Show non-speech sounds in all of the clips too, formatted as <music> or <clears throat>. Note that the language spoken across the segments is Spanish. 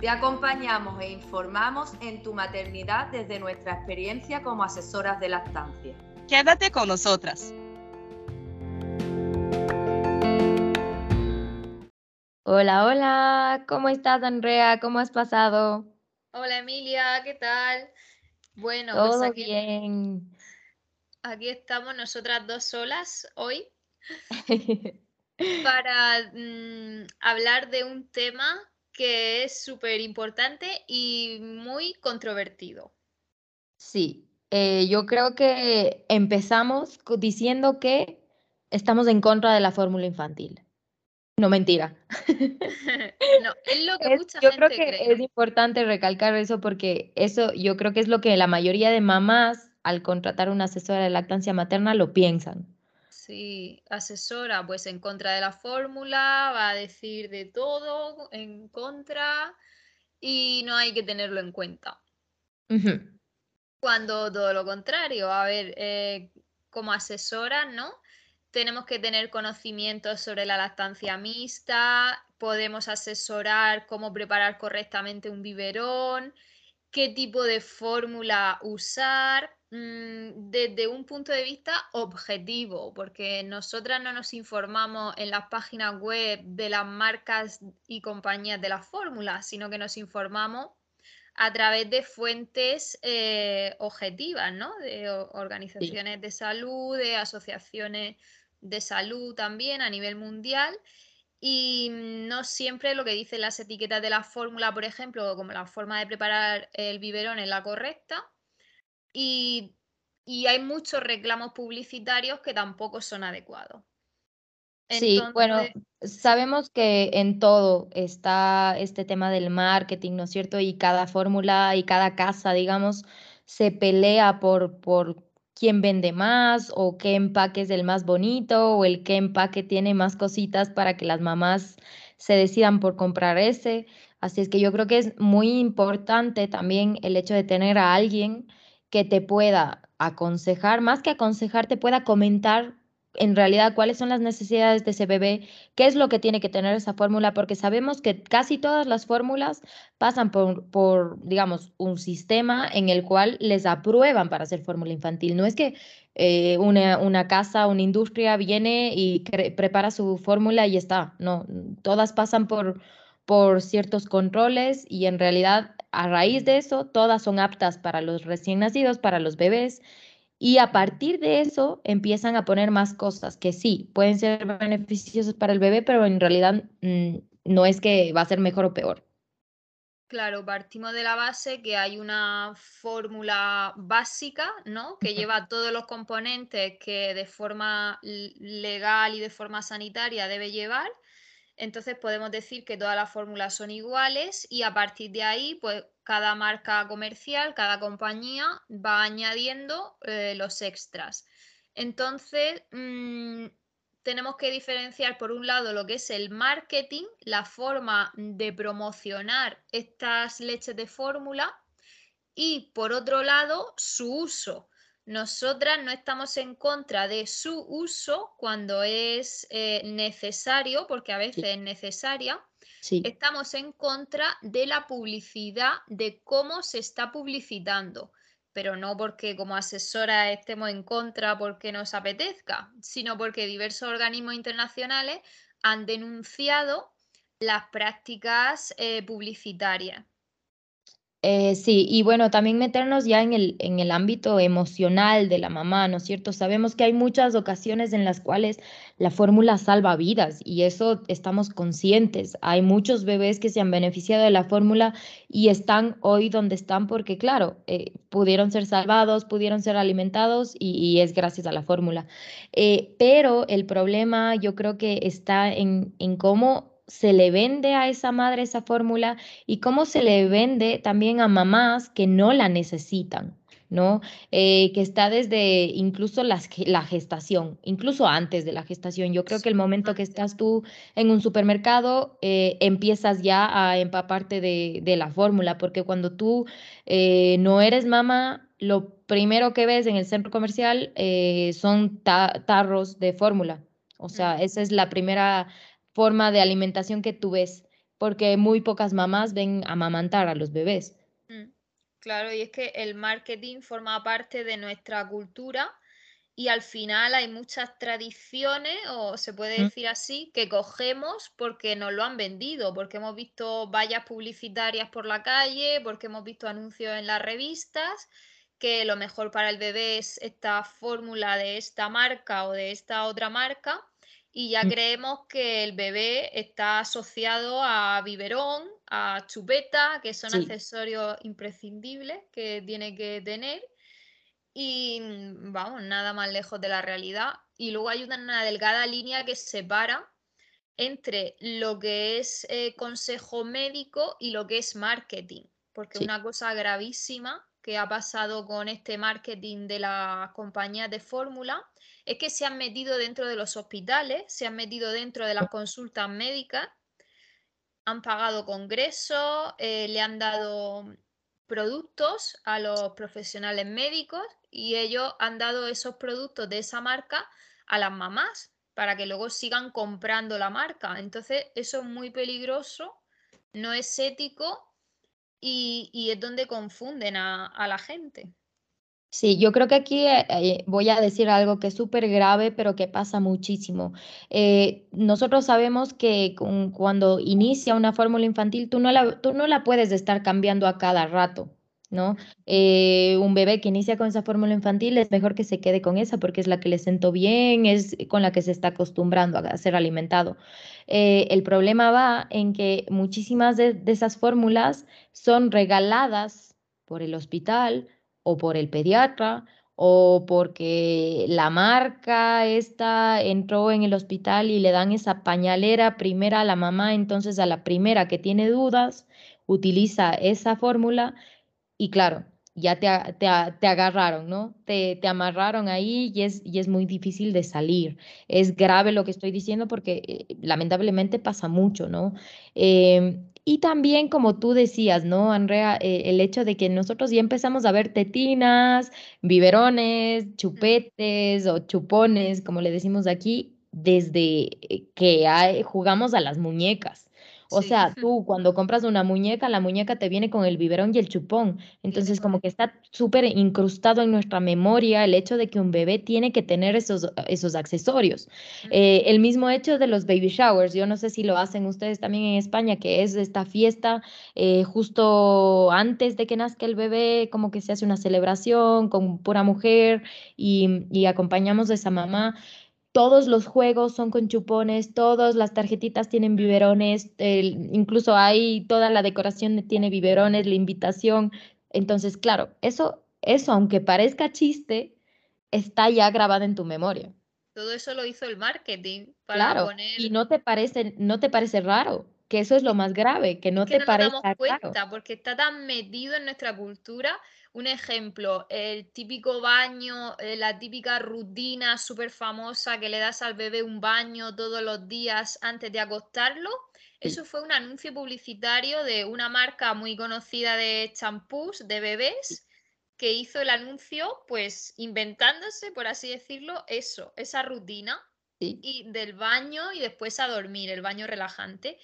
Te acompañamos e informamos en tu maternidad desde nuestra experiencia como asesoras de lactancia. Quédate con nosotras. Hola, hola, ¿cómo estás Andrea? ¿Cómo has pasado? Hola Emilia, ¿qué tal? Bueno, pues todo bien. Aquí estamos nosotras dos solas hoy <laughs> para mm, hablar de un tema que es súper importante y muy controvertido. Sí, eh, yo creo que empezamos diciendo que estamos en contra de la fórmula infantil. No, mentira. <laughs> <laughs> no, es lo que mucha yo creo que es importante recalcar eso porque eso yo creo que es lo que la mayoría de mamás al contratar una asesora de lactancia materna lo piensan. Sí, asesora, pues en contra de la fórmula, va a decir de todo en contra y no hay que tenerlo en cuenta. Cuando todo lo contrario, a ver, eh, como asesora, ¿no? Tenemos que tener conocimientos sobre la lactancia mixta, podemos asesorar cómo preparar correctamente un biberón, qué tipo de fórmula usar, Mm, desde un punto de vista objetivo, porque nosotras no nos informamos en las páginas web de las marcas y compañías de las fórmulas, sino que nos informamos a través de fuentes eh, objetivas, ¿no? De organizaciones de salud, de asociaciones de salud también a nivel mundial. Y no siempre lo que dicen las etiquetas de la fórmula, por ejemplo, como la forma de preparar el biberón es la correcta, y, hay muchos reclamos publicitarios que tampoco son adecuados. Sí, bueno, sabemos que en todo está este tema del marketing, ¿no es cierto? Y cada fórmula y cada casa, digamos, se pelea por, por quién vende más o qué empaque es el más bonito o el qué empaque tiene más cositas para que las mamás se decidan por comprar ese. Así es que yo creo que es muy importante también el hecho de tener a alguien que te pueda aconsejar, más que aconsejar, te pueda comentar en realidad cuáles son las necesidades de ese bebé, qué es lo que tiene que tener esa fórmula, porque sabemos que casi todas las fórmulas pasan por, digamos, un sistema en el cual les aprueban para hacer fórmula infantil. No es que eh, una, una, casa, una industria viene y prepara su fórmula y está. No, todas pasan por, por ciertos controles y en realidad a raíz de eso, todas son aptas para los recién nacidos, para los bebés. Y a partir de eso empiezan a poner más cosas que sí, pueden ser beneficiosas para el bebé, pero en realidad mm, no es que va a ser mejor o peor. Claro, partimos de la base que hay una fórmula básica, ¿no? Que lleva todos los componentes que de forma legal y de forma sanitaria debe llevar entonces podemos decir que todas las fórmulas son iguales y a partir de ahí, pues cada marca comercial, cada compañía va añadiendo eh, los extras. Entonces, mm, tenemos que diferenciar por un lado lo que es el marketing, la forma de promocionar estas leches de fórmula y por otro lado su uso. Nosotras no estamos en contra de su uso cuando es eh, necesario, porque a veces es necesaria. Estamos en contra de la publicidad, de cómo se está publicitando, pero no porque como asesora estemos en contra porque nos apetezca, sino porque diversos organismos internacionales han denunciado las prácticas eh, publicitarias. Eh, sí, y bueno, también meternos ya en el, en el ámbito emocional de la mamá, ¿no es cierto? Sabemos que hay muchas ocasiones en las cuales la fórmula salva vidas y eso estamos conscientes. Hay muchos bebés que se han beneficiado de la fórmula y están hoy donde están porque, claro, eh, pudieron ser salvados, pudieron ser alimentados y, es gracias a la fórmula. Eh, pero el problema yo creo que está en, en cómo se le vende a esa madre esa fórmula y cómo se le vende también a mamás que no la necesitan. ¿no? Eh, que está desde incluso la gestación, incluso antes de la gestación. Yo creo que el momento que estás tú en un supermercado, eh, empiezas ya a empaparte de, de la fórmula, porque cuando tú eh, no eres mamá, lo primero que ves en el centro comercial son tarros de fórmula. O sea, esa es la primera forma de alimentación que tú ves, porque muy pocas mamás ven amamantar a los bebés. Mm. Claro, y es que el marketing forma parte de nuestra cultura y al final hay muchas tradiciones, o se puede decir así, que cogemos porque nos lo han vendido, porque hemos visto vallas publicitarias por la calle, porque hemos visto anuncios en las revistas, que lo mejor para el bebé es esta fórmula de esta marca o de esta otra marca, y ya mm. creemos que el bebé está asociado a biberón, a chupeta, que son accesorios imprescindibles que tiene que tener. Y mm, vamos, nada más lejos de la realidad. Y luego hay una delgada línea que separa entre lo que es eh, consejo médico y lo que es marketing. Porque una cosa gravísima que ha pasado con este marketing de las compañías de fórmula es que se han metido dentro de los hospitales, se han metido dentro de las consultas médicas, han pagado congresos, eh, le han dado productos a los profesionales médicos y ellos han dado esos productos de esa marca a las mamás para que luego sigan comprando la marca. Entonces, eso es muy peligroso, no es ético y, es donde confunden a la gente. Sí, yo creo que aquí eh, eh, voy a decir algo que es súper grave, pero que pasa muchísimo. Eh, nosotros sabemos que cuando inicia una fórmula infantil, tú no la, tú no la puedes estar cambiando a cada rato, ¿no? un bebé que inicia con esa fórmula infantil es mejor que se quede con esa porque es la que le sentó bien, es con la que se está acostumbrando a ser alimentado. el problema va en que muchísimas de esas fórmulas son regaladas por el hospital o por el pediatra o porque la marca esta entró en el hospital y le dan esa pañalera primera a la mamá, entonces a la primera que tiene dudas, utiliza esa fórmula y claro, ya te, te, agarraron, ¿no? Te, te, amarraron ahí y es, y es muy difícil de salir. Es grave lo que estoy diciendo porque eh, lamentablemente pasa mucho, ¿no? Em, y también, como tú decías, ¿no, Andrea? Eh, el hecho de que nosotros ya empezamos a ver tetinas, biberones, chupetes o chupones, como le decimos aquí, desde eh, que jugamos a las muñecas. O sea, tú cuando compras una muñeca, la muñeca te viene con el biberón y el chupón. Entonces, como que está súper incrustado en nuestra memoria el hecho de que un bebé tiene que tener esos, esos accesorios. Eh, el mismo hecho de los baby showers, yo no sé si lo hacen ustedes también en España, que es esta fiesta eh, justo antes de que nazca el bebé, como que se hace una celebración con pura mujer y, y acompañamos a esa mamá todos los juegos son con chupones, todas las tarjetitas tienen biberones, incluso hay toda la decoración tiene biberones, la invitación. Entonces, claro, eso, eso aunque parezca chiste, está ya grabado en tu memoria. Todo eso lo hizo el marketing para claro, Y no te parece, no te parece raro, que eso es lo más grave, que no te parece nos damos cuenta, porque está tan metido en nuestra cultura un ejemplo, el típico baño, eh, la típica rutina súper famosa que le das al bebé un baño todos los días antes de acostarlo. Eso fue un anuncio publicitario de una marca muy conocida de champús de bebés que hizo el anuncio, pues inventándose, por así decirlo, eso, esa rutina y del baño y después a dormir, el baño relajante.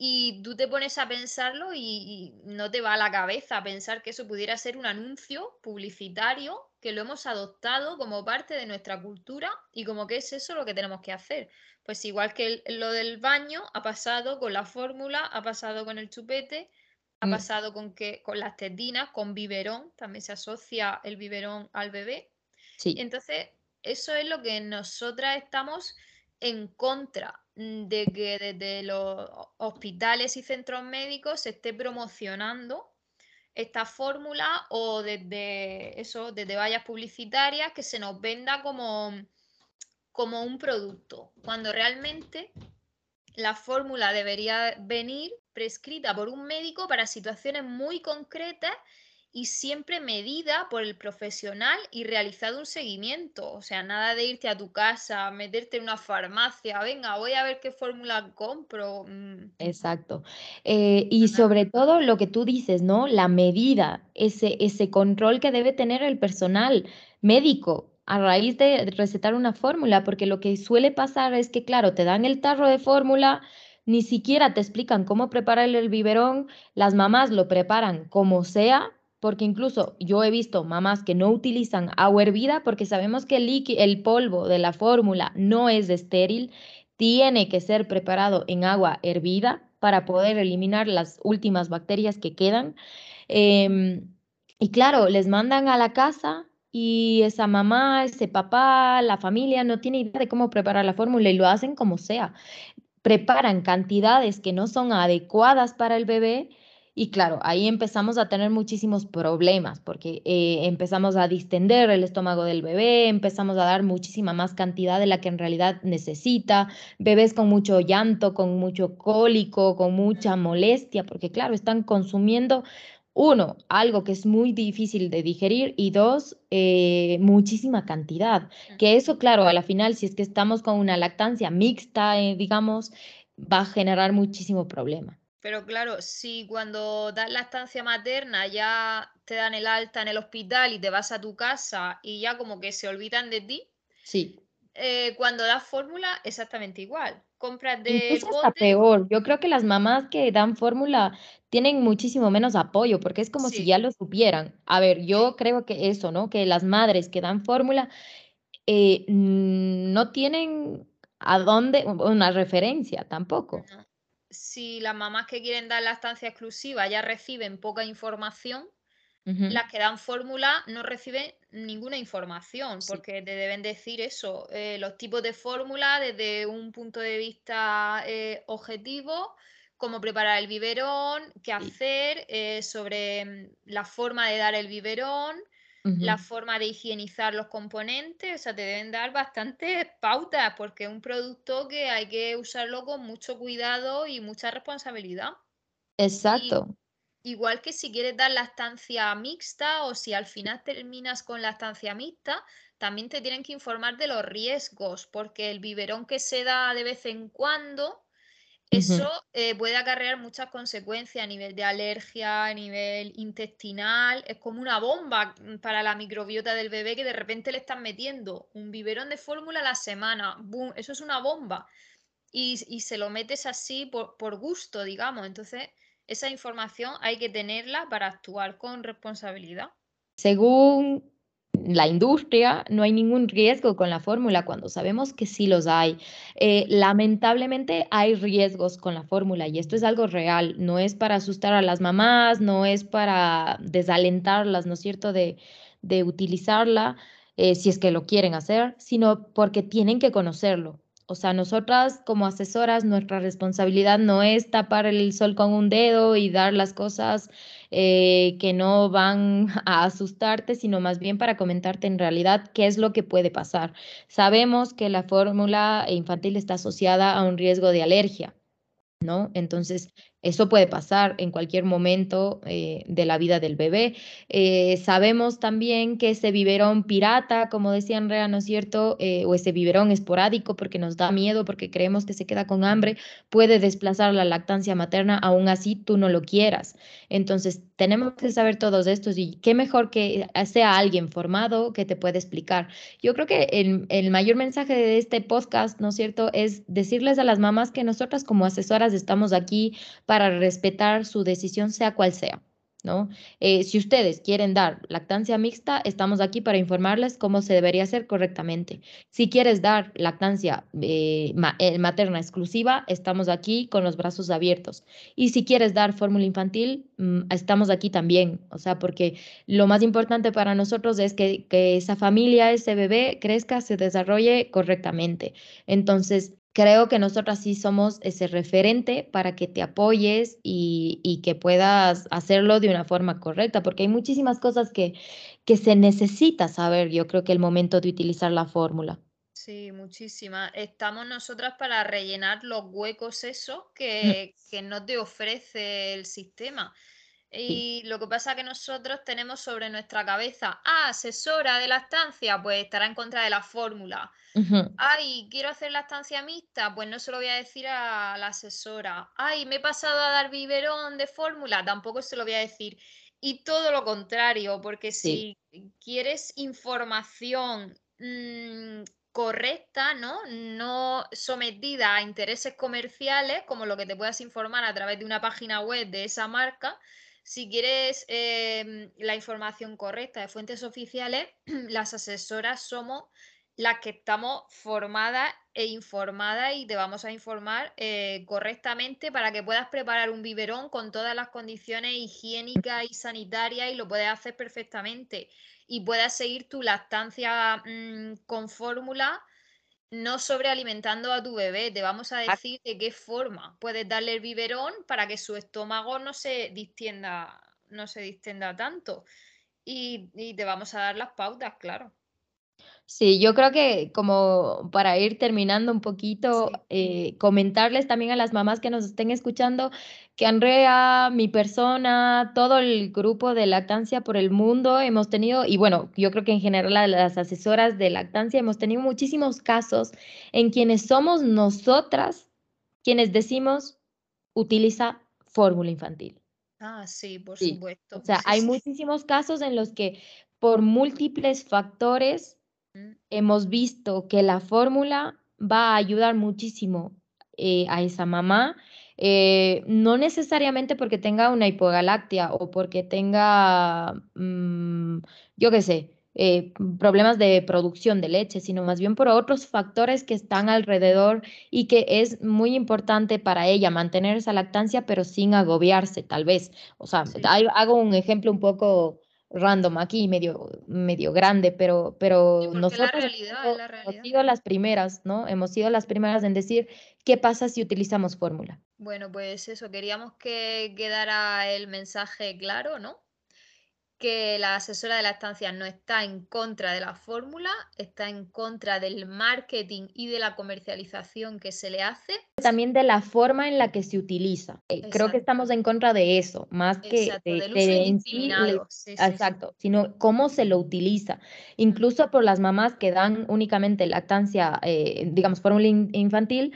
Y tú te pones a pensarlo y, no te va a la cabeza pensar que eso pudiera ser un anuncio publicitario que lo hemos adoptado como parte de nuestra cultura y como que es eso lo que tenemos que hacer. Pues igual que lo del baño ha pasado con la fórmula, ha pasado con el chupete, ha mm. pasado con que con las tetinas, con biberón, también se asocia el biberón al bebé. Sí. Entonces, eso es lo que nosotras estamos en contra de que desde los hospitales y centros médicos se esté promocionando esta fórmula o desde eso, desde vallas publicitarias que se nos venda como, como un producto, cuando realmente la fórmula debería venir prescrita por un médico para situaciones muy concretas y siempre medida por el profesional y realizado un seguimiento. O sea, nada de irte a tu casa, meterte en una farmacia, venga, voy a ver qué fórmula compro. Mm. Exacto. Eh, y sobre todo lo que tú dices, ¿no? La medida, ese, ese control que debe tener el personal médico a raíz de recetar una fórmula, porque lo que suele pasar es que, claro, te dan el tarro de fórmula, ni siquiera te explican cómo preparar el biberón, las mamás lo preparan como sea, porque incluso yo he visto mamás que no utilizan agua hervida porque sabemos que el, el polvo de la fórmula no es estéril, tiene que ser preparado en agua hervida para poder eliminar las últimas bacterias que quedan. Em, y claro, les mandan a la casa y esa mamá, ese papá, la familia no tiene idea de cómo preparar la fórmula y lo hacen como sea. Preparan cantidades que no son adecuadas para el bebé y claro, ahí empezamos a tener muchísimos problemas porque eh, empezamos a distender el estómago del bebé, empezamos a dar muchísima más cantidad de la que en realidad necesita, bebés con mucho llanto, con mucho cólico, con mucha molestia, porque claro, están consumiendo uno, algo que es muy difícil de digerir y dos, eh, muchísima cantidad. Que eso, claro, a la final, si es que estamos con una lactancia mixta, eh, digamos, va a generar muchísimo problema. Pero claro, si cuando das la estancia materna ya te dan el alta en el hospital y te vas a tu casa y ya como que se olvidan de ti. Sí. Eh, cuando das fórmula, exactamente igual. Compras de. Incluso hasta peor. Yo creo que las mamás que dan fórmula tienen muchísimo menos apoyo, porque es como si ya lo supieran. A ver, yo creo que eso, ¿no? Que las madres que dan fórmula eh, no tienen a dónde, una referencia tampoco si las mamás que quieren dar la estancia exclusiva ya reciben poca información, las que dan fórmula no reciben ninguna información, porque te deben decir eso, eh, los tipos de fórmula desde un punto de vista eh, objetivo, cómo preparar el biberón, qué hacer, eh, sobre mm, la forma de dar el biberón, la forma de higienizar los componentes, o sea, te deben dar bastantes <laughs> pautas porque es un producto que hay que usarlo con mucho cuidado y mucha responsabilidad. Exacto. igual que si quieres dar la estancia mixta o si al final terminas con la estancia mixta, también te tienen que informar de los riesgos, porque el biberón que se da de vez en cuando eso eh, puede acarrear muchas consecuencias a nivel de alergia, a nivel intestinal. Es como una bomba mm, para la microbiota del bebé que de repente le están metiendo un biberón de fórmula a la semana. ¡Bum! Eso es una bomba. Y, se lo metes así por, por gusto, digamos. Entonces, esa información hay que tenerla para actuar con responsabilidad. Según la industria, no hay ningún riesgo con la fórmula cuando sabemos que sí los hay. Eh, lamentablemente hay riesgos con la fórmula y esto es algo real, no es para asustar a las mamás, no es para desalentarlas, ¿no es cierto?, de, de utilizarla eh, si es que lo quieren hacer, sino porque tienen que conocerlo. O sea, nosotras como asesoras, nuestra responsabilidad no es tapar el sol con un dedo y dar las cosas eh, que no van <laughs> a asustarte, sino más bien para comentarte en realidad qué es lo que puede pasar. Sabemos que la fórmula infantil está asociada a un riesgo de alergia. ¿no? Entonces, eso puede pasar en cualquier momento eh, de la vida del bebé. Eh, sabemos también que ese biberón pirata, como decía Andrea, ¿no es cierto? Eh, o ese biberón esporádico porque nos da miedo, porque creemos que se queda con hambre, puede desplazar la lactancia materna, aún así tú no lo quieras. Entonces, tenemos que saber todos estos y qué mejor que sea alguien formado que te pueda explicar. Yo creo que el, el mayor mensaje de este podcast, ¿no es cierto?, es decirles a las mamás que nosotras como asesoras estamos aquí para respetar su decisión, sea cual sea. ¿no? Eh, si ustedes quieren dar lactancia mixta, estamos aquí para informarles cómo se debería hacer correctamente. Si quieres dar lactancia eh, eh, materna exclusiva, estamos aquí con los brazos abiertos. Y si quieres dar fórmula infantil, mm, estamos aquí también. O sea, porque lo más importante para nosotros es que, que esa familia, ese bebé crezca, se desarrolle correctamente. Entonces, creo que nosotras sí somos ese referente para que te apoyes y, que puedas hacerlo de una forma correcta, porque hay muchísimas cosas que, que se necesita saber, yo creo que el momento de utilizar la fórmula. Sí, muchísimas. Estamos nosotras para rellenar los huecos esos que, que no te ofrece el sistema. Y lo que pasa es que nosotros tenemos sobre nuestra cabeza, ah, asesora de lactancia, pues estará en contra de la fórmula. Ay, quiero hacer lactancia mixta, pues no se lo voy a decir a la asesora. Ay, me he pasado a dar biberón de fórmula, tampoco se lo voy a decir. Y todo lo contrario, porque si quieres información mm, correcta, ¿no? No sometida a intereses comerciales, como lo que te puedas informar a través de una página web de esa marca, si quieres em, la información correcta de fuentes oficiales, <clears throat> las asesoras somos las que estamos formadas e informadas y te vamos a informar eh, correctamente para que puedas preparar un biberón con todas las condiciones higiénicas y sanitarias y lo puedes hacer perfectamente. Y puedas seguir tu lactancia mm, con fórmula no sobrealimentando a tu bebé. Te vamos a decir de qué forma puedes darle el biberón para que su estómago no se distienda, no se distienda tanto. Y, y te vamos a dar las pautas, claro. Sí, yo creo que como para ir terminando un poquito, eh, comentarles también a las mamás que nos estén escuchando que Andrea, mi persona, todo el grupo de lactancia por el mundo hemos tenido, y bueno, yo creo que en general las asesoras de lactancia hemos tenido muchísimos casos en quienes somos nosotras quienes decimos utiliza fórmula infantil. Ah, sí, por supuesto. O sea, hay muchísimos casos en los que por múltiples factores hemos visto que la fórmula va a ayudar muchísimo eh, a esa mamá, eh, no necesariamente porque tenga una hipogalactia o porque tenga, mm, yo qué sé, eh, problemas de producción de leche, sino más bien por otros factores que están alrededor y que es muy importante para ella mantener esa lactancia, pero sin agobiarse, tal vez. O sea, hago un ejemplo un poco random aquí, medio, medio grande, pero, pero nosotros hemos sido las primeras, ¿no? Hemos sido las primeras en decir qué pasa si utilizamos fórmula. Bueno, pues eso, queríamos que quedara el mensaje claro, ¿no? Que la asesora de la estancia no está en contra de la fórmula, está en contra del marketing y de la comercialización que se le hace. También de la forma en la que se utiliza. Eh, creo que estamos en contra de eso, más que de, exacto, sino cómo se lo utiliza. Incluso por las mamás que dan únicamente lactancia, eh, digamos, fórmula infantil,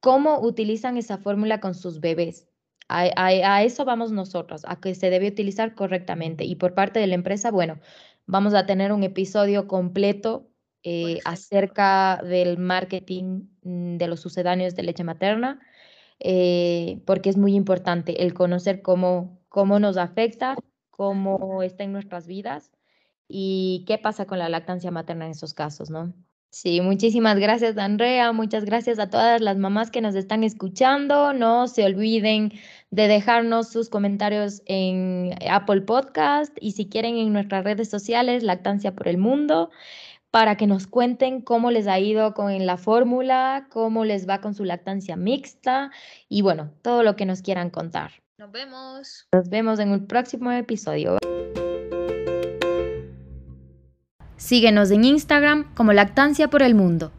cómo utilizan esa fórmula con sus bebés. A, eso vamos nosotros, a que se debe utilizar correctamente. Y por parte de la empresa, bueno, vamos a tener un episodio completo eh, acerca del marketing mm, de los sucedáneos de leche materna, eh, porque es muy importante el conocer cómo, cómo nos afecta, cómo está en nuestras vidas y qué pasa con la lactancia materna en esos casos, ¿no? Sí, muchísimas gracias, Andrea. Muchas gracias a todas las mamás que nos están escuchando. No se olviden de dejarnos sus comentarios en Apple Podcast y si quieren en nuestras redes sociales, Lactancia por el Mundo, para que nos cuenten cómo les ha ido con la fórmula, cómo les va con su lactancia mixta y bueno, todo lo que nos quieran contar. Nos vemos. Nos vemos en un próximo episodio. Síguenos en Instagram como Lactancia por el Mundo.